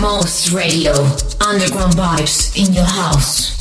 Most Radio, underground vibes in your house.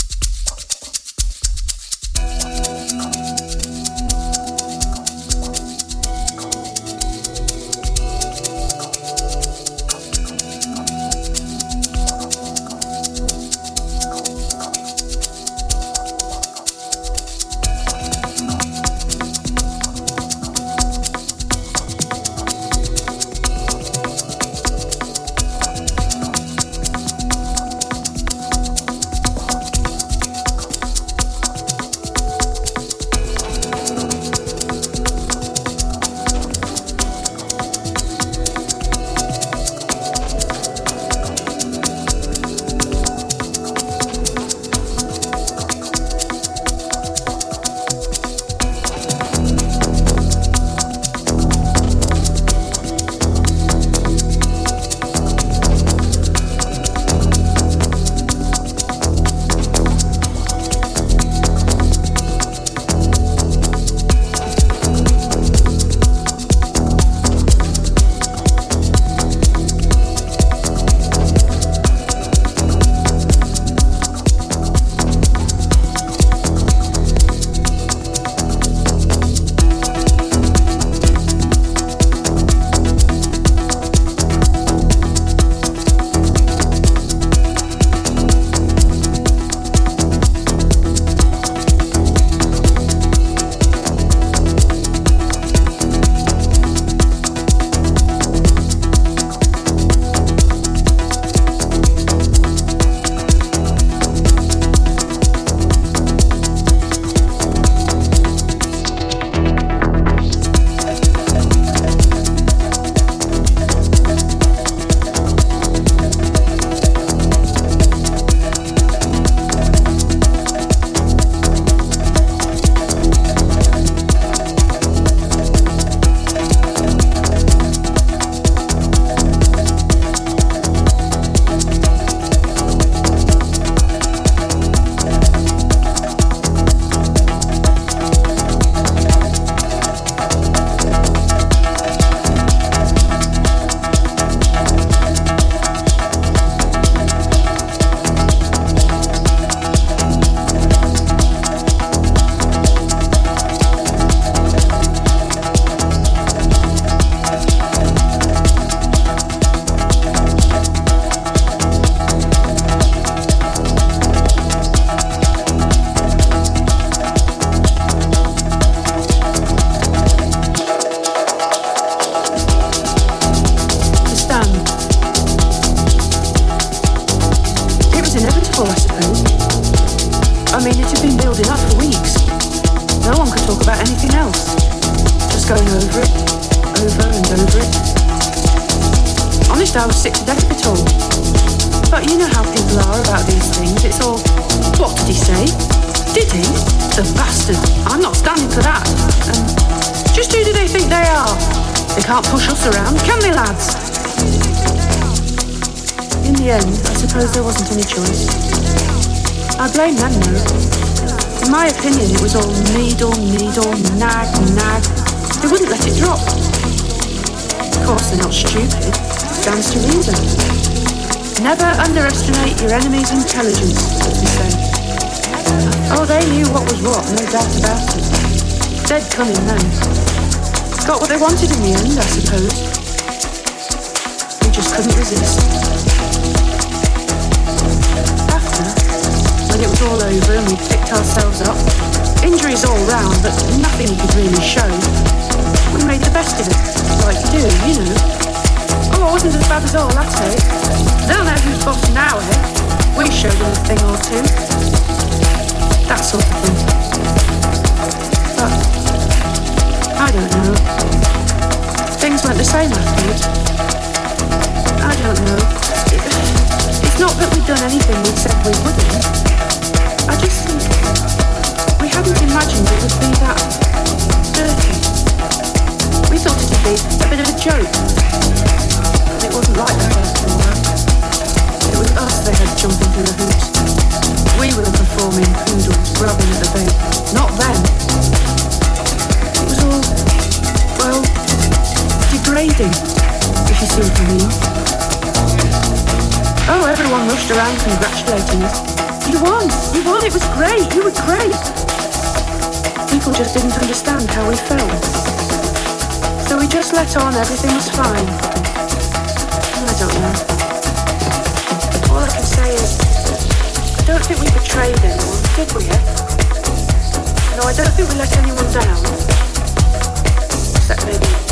are not stupid, stands to reason. Never underestimate your enemy's intelligence, He said. Oh, they knew what was what, no doubt about it. Dead cunning men. Got what they wanted in the end, I suppose. We just couldn't resist. After, when it was all over and we picked ourselves up, injuries all round, but nothing could really show we made the best of it. Like you do, you know. Oh, it wasn't as bad as all, that, eh? They'll know who's boss now, eh? We showed them a thing or two. That sort of thing. But, I don't know. Things weren't the same afterwards. I don't know. It's not that we'd done anything we said we wouldn't. I just think we hadn't imagined it would be that dirty. We thought it be a bit of a joke. But it wasn't like. It was us they had jumping through the hoops. We were the performing poodles rubbing at the bait, not them. It was all, well, degrading, if you see what I mean. Oh, everyone rushed around congratulating us. You won! You won! It was great! You were great! People just didn't understand how we felt. We just let on everything was fine. I don't know. All I can say is, I don't think we betrayed anyone, did we? No, I don't think we let anyone down. Except maybe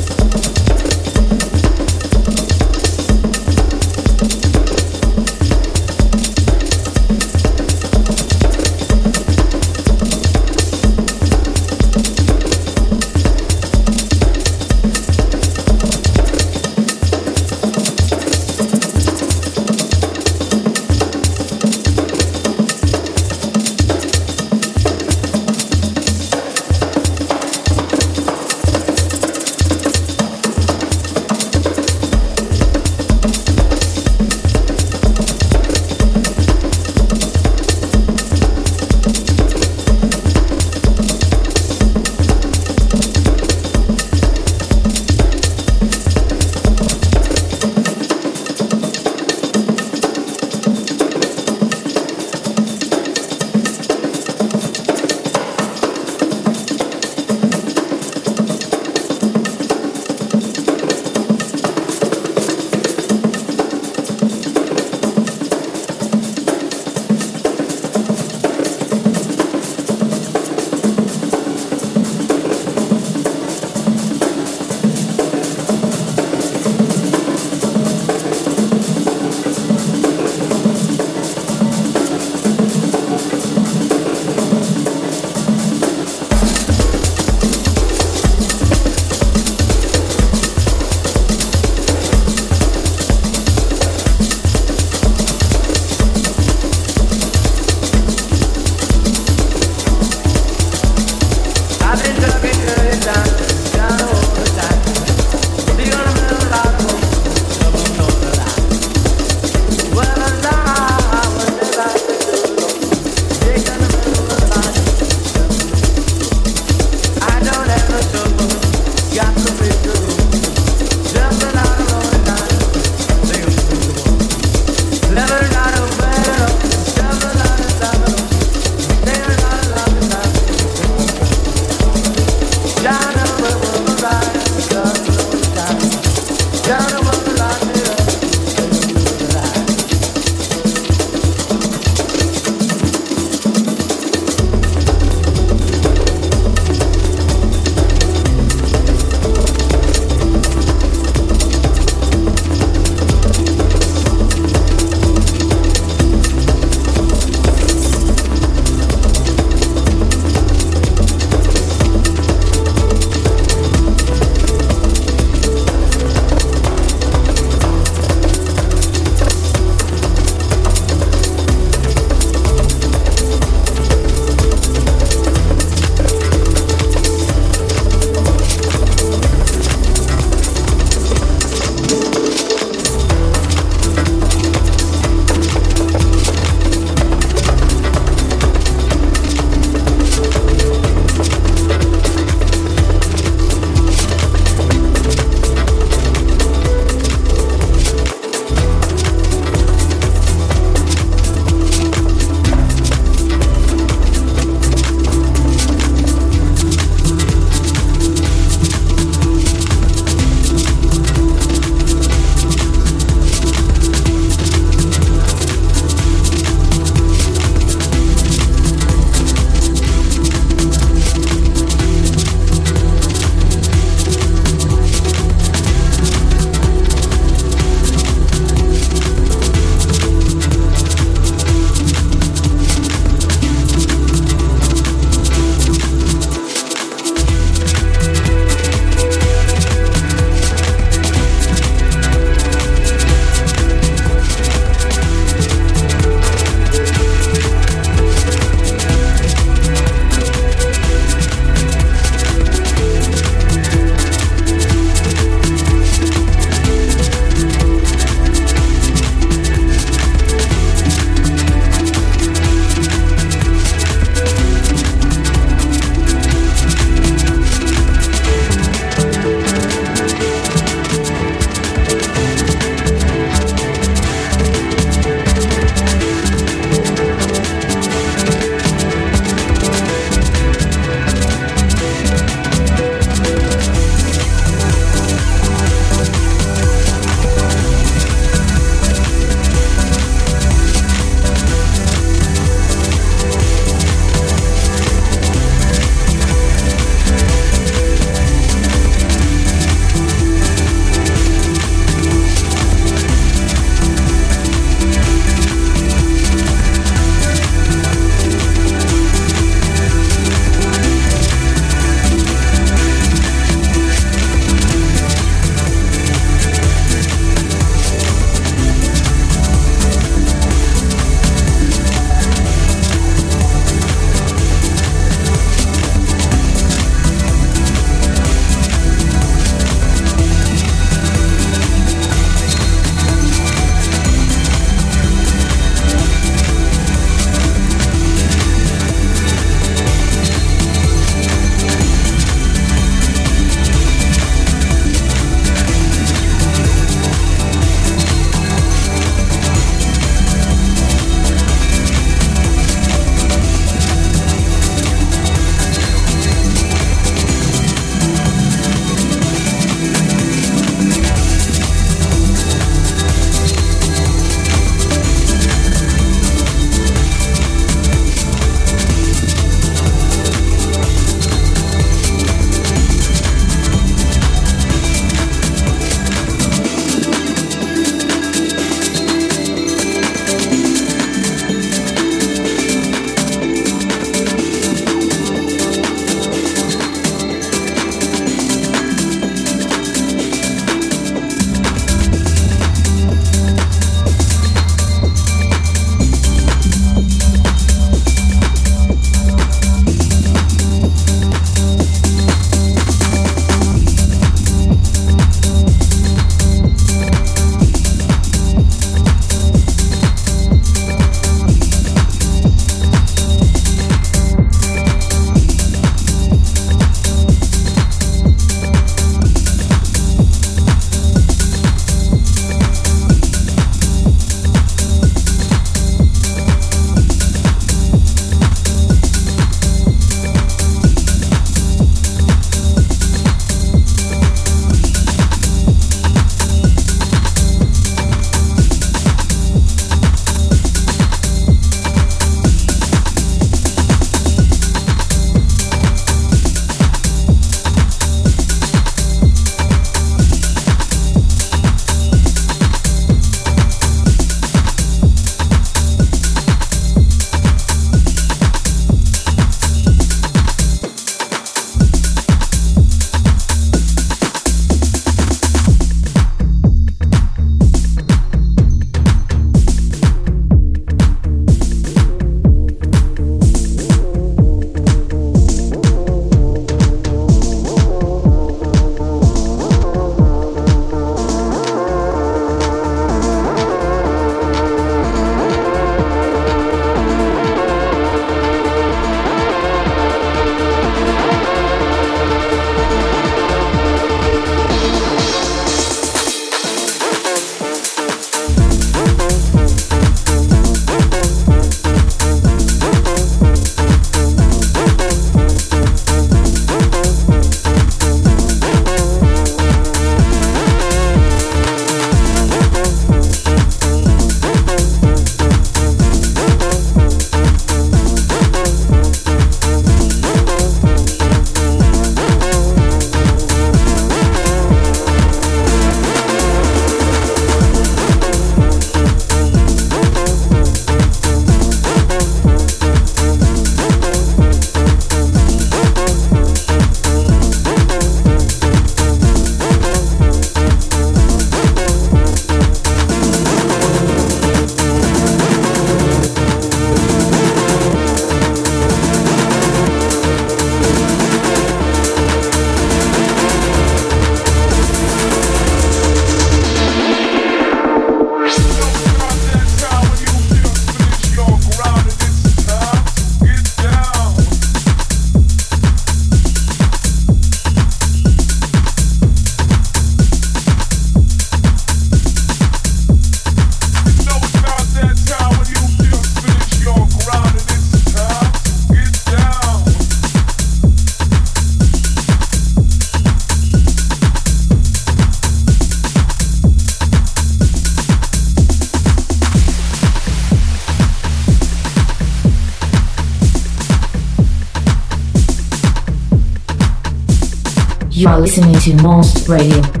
to Most Radio.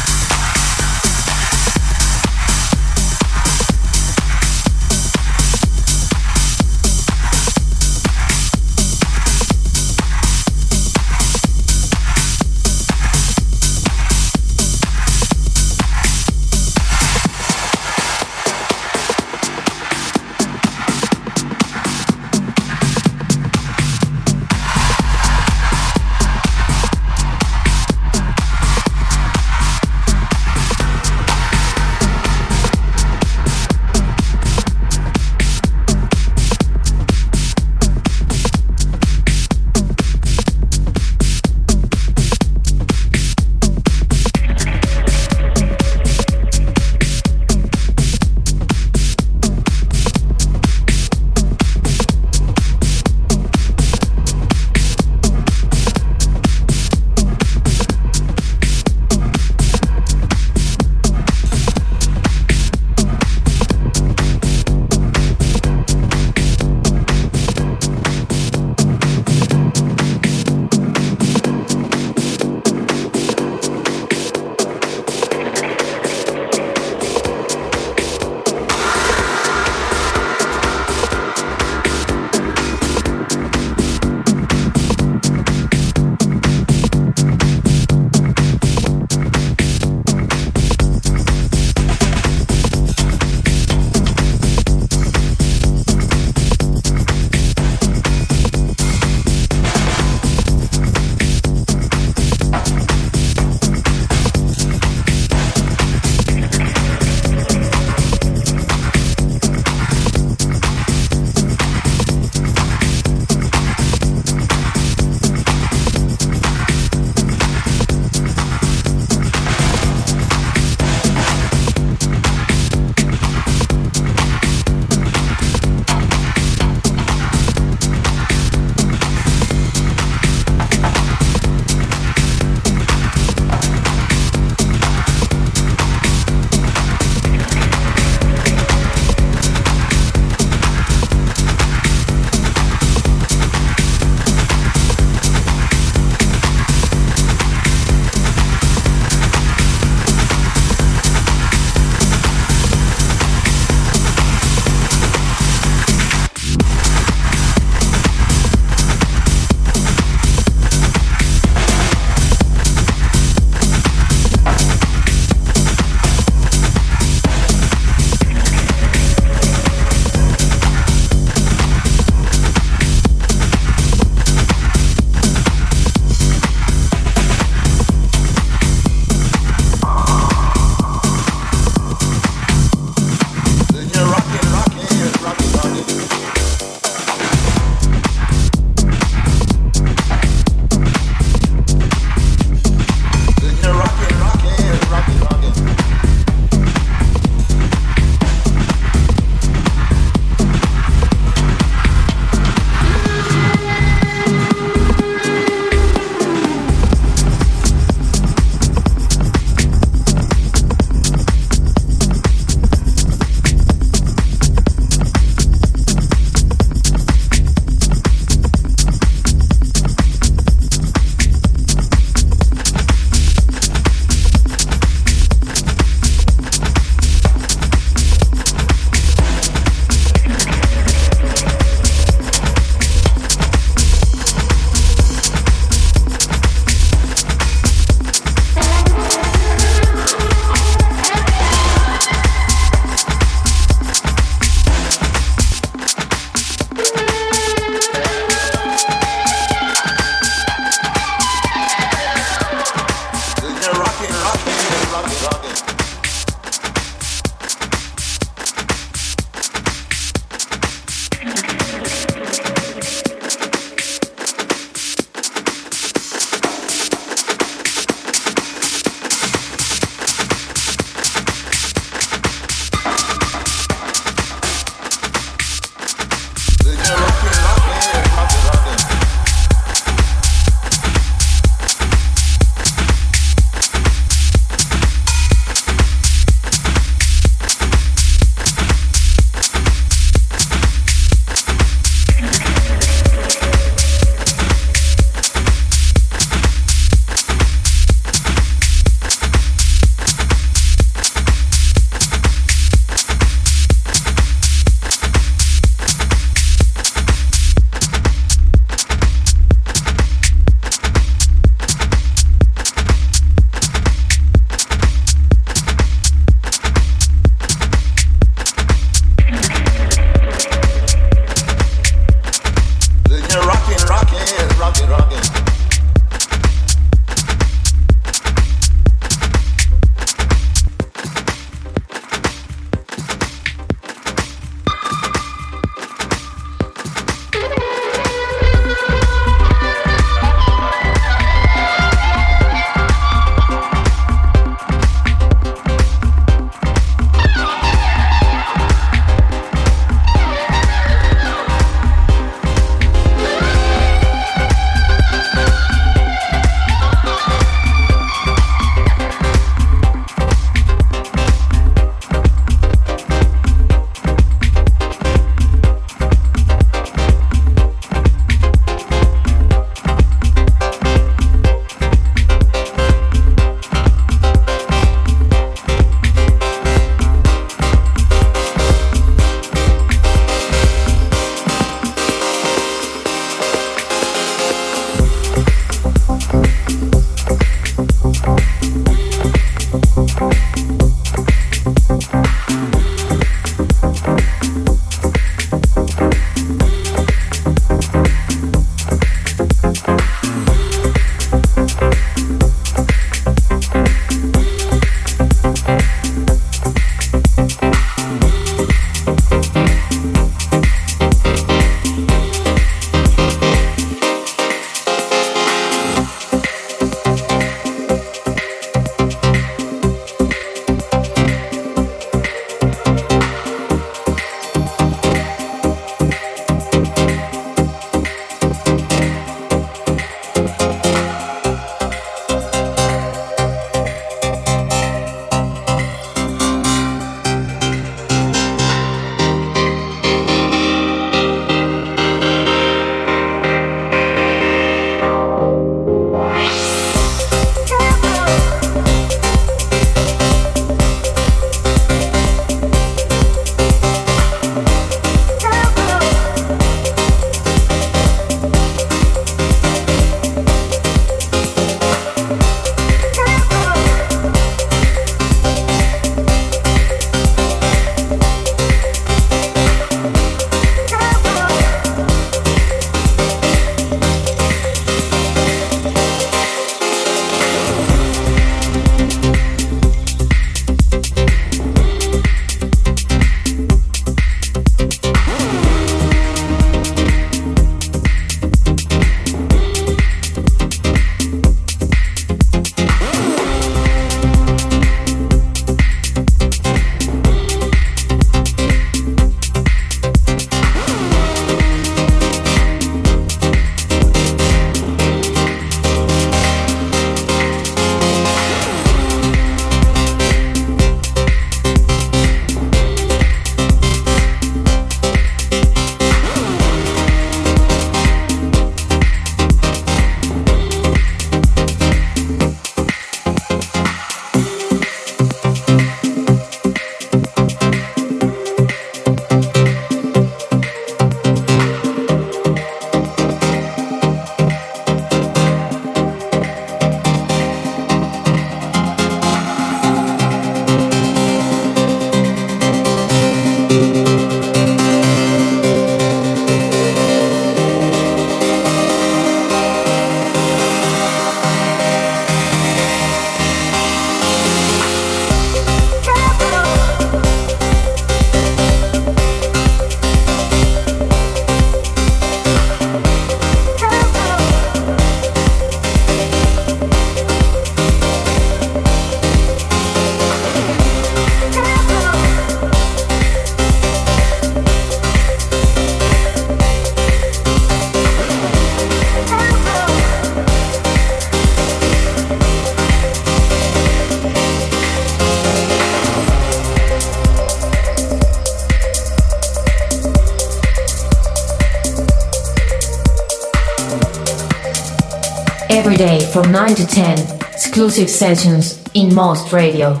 From 9 to 10, exclusive sessions in Most Radio.